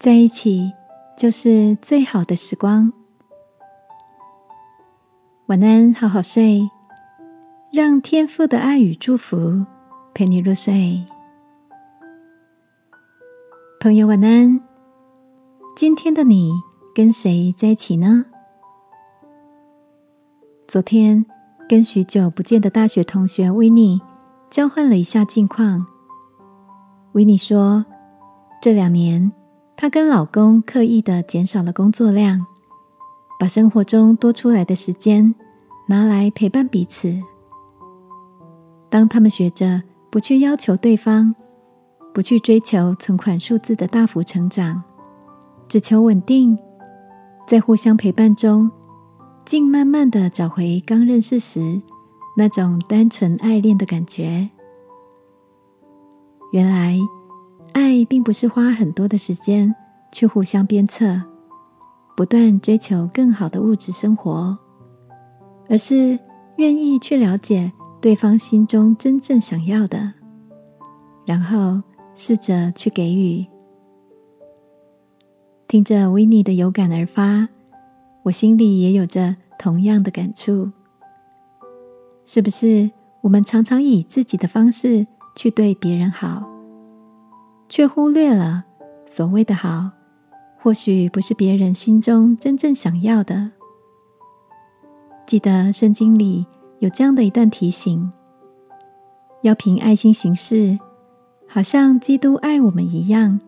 在一起就是最好的时光。晚安，好好睡，让天父的爱与祝福陪你入睡。朋友，晚安。今天的你跟谁在一起呢？昨天跟许久不见的大学同学维尼交换了一下近况。维尼说，这两年她跟老公刻意的减少了工作量，把生活中多出来的时间拿来陪伴彼此。当他们学着不去要求对方，不去追求存款数字的大幅成长。只求稳定，在互相陪伴中，竟慢慢的找回刚认识时那种单纯爱恋的感觉。原来，爱并不是花很多的时间去互相鞭策，不断追求更好的物质生活，而是愿意去了解对方心中真正想要的，然后试着去给予。听着维尼的有感而发，我心里也有着同样的感触。是不是我们常常以自己的方式去对别人好，却忽略了所谓的好，或许不是别人心中真正想要的？记得圣经里有这样的一段提醒：要凭爱心行事，好像基督爱我们一样。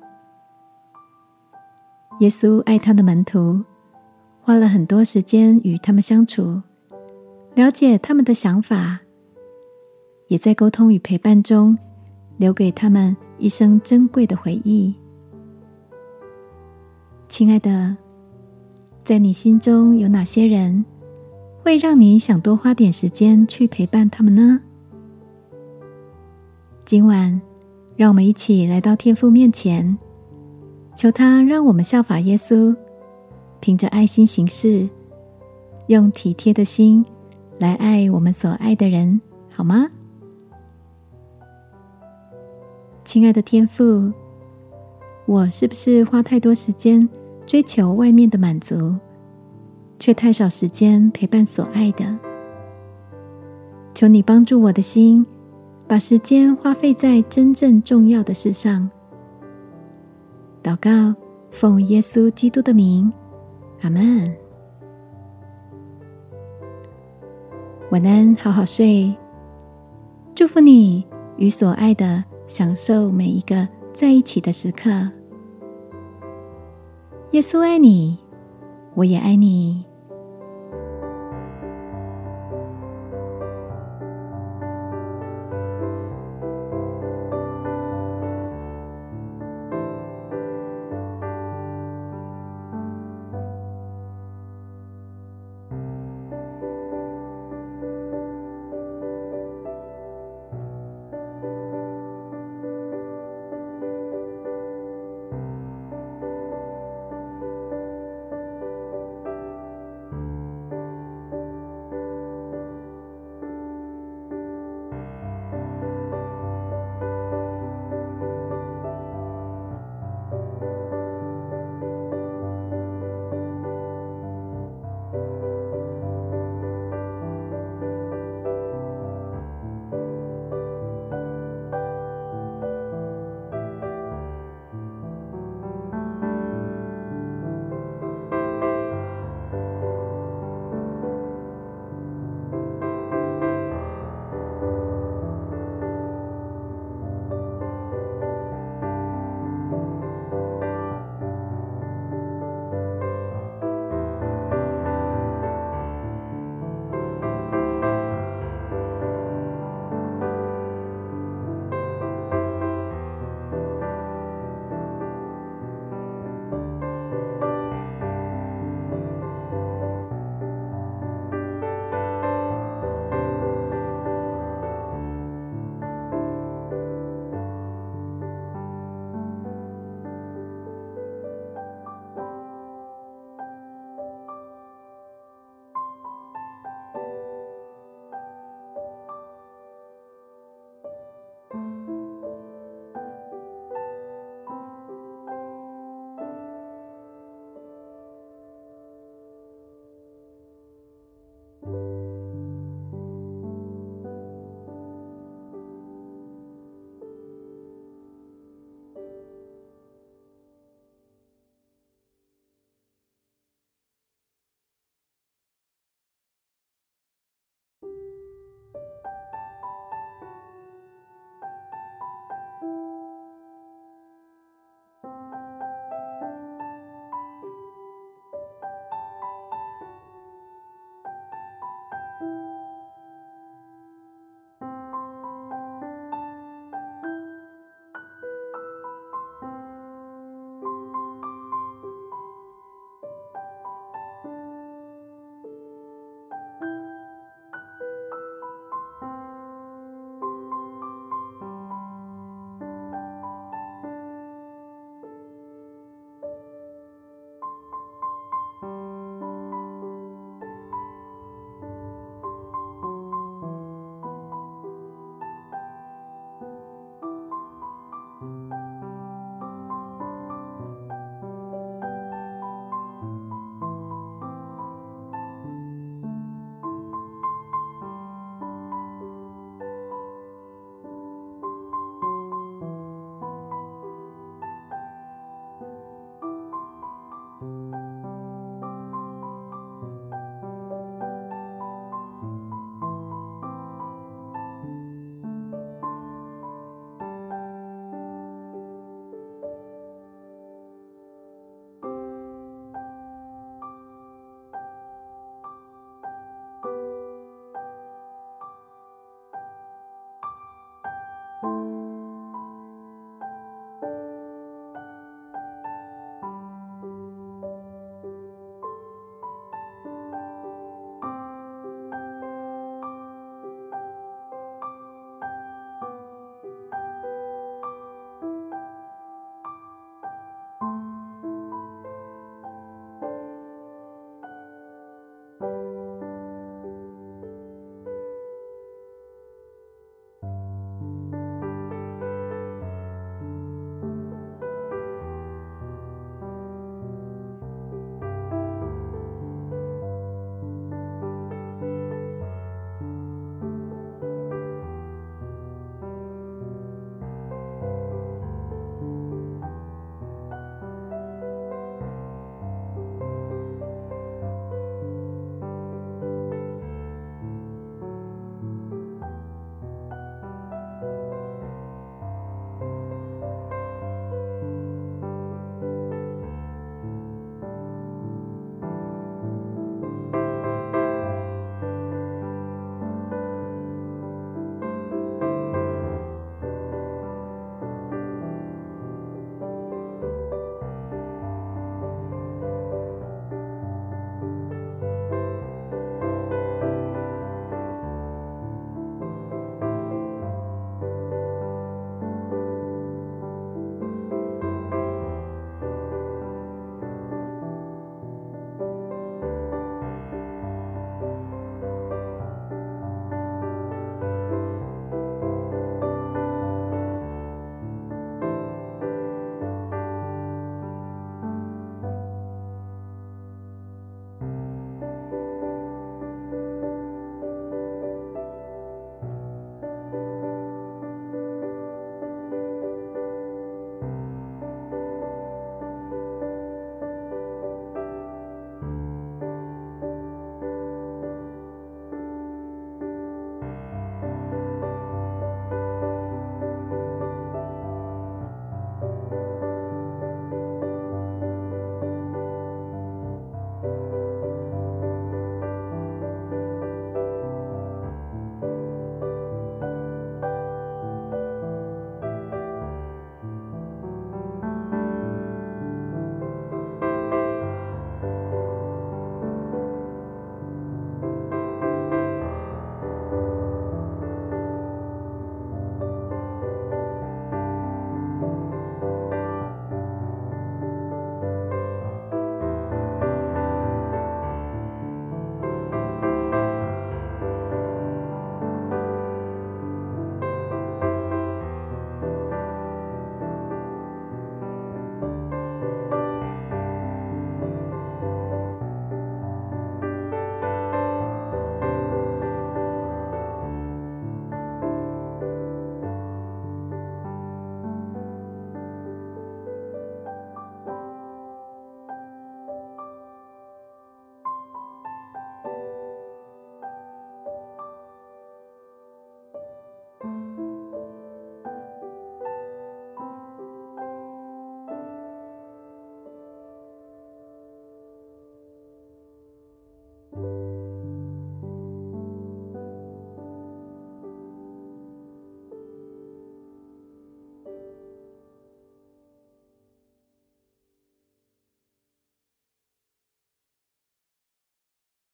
耶稣爱他的门徒，花了很多时间与他们相处，了解他们的想法，也在沟通与陪伴中留给他们一生珍贵的回忆。亲爱的，在你心中有哪些人会让你想多花点时间去陪伴他们呢？今晚，让我们一起来到天父面前。求他让我们效法耶稣，凭着爱心行事，用体贴的心来爱我们所爱的人，好吗？亲爱的天父，我是不是花太多时间追求外面的满足，却太少时间陪伴所爱的？求你帮助我的心，把时间花费在真正重要的事上。祷告，奉耶稣基督的名，阿门。晚安，好好睡。祝福你与所爱的享受每一个在一起的时刻。耶稣爱你，我也爱你。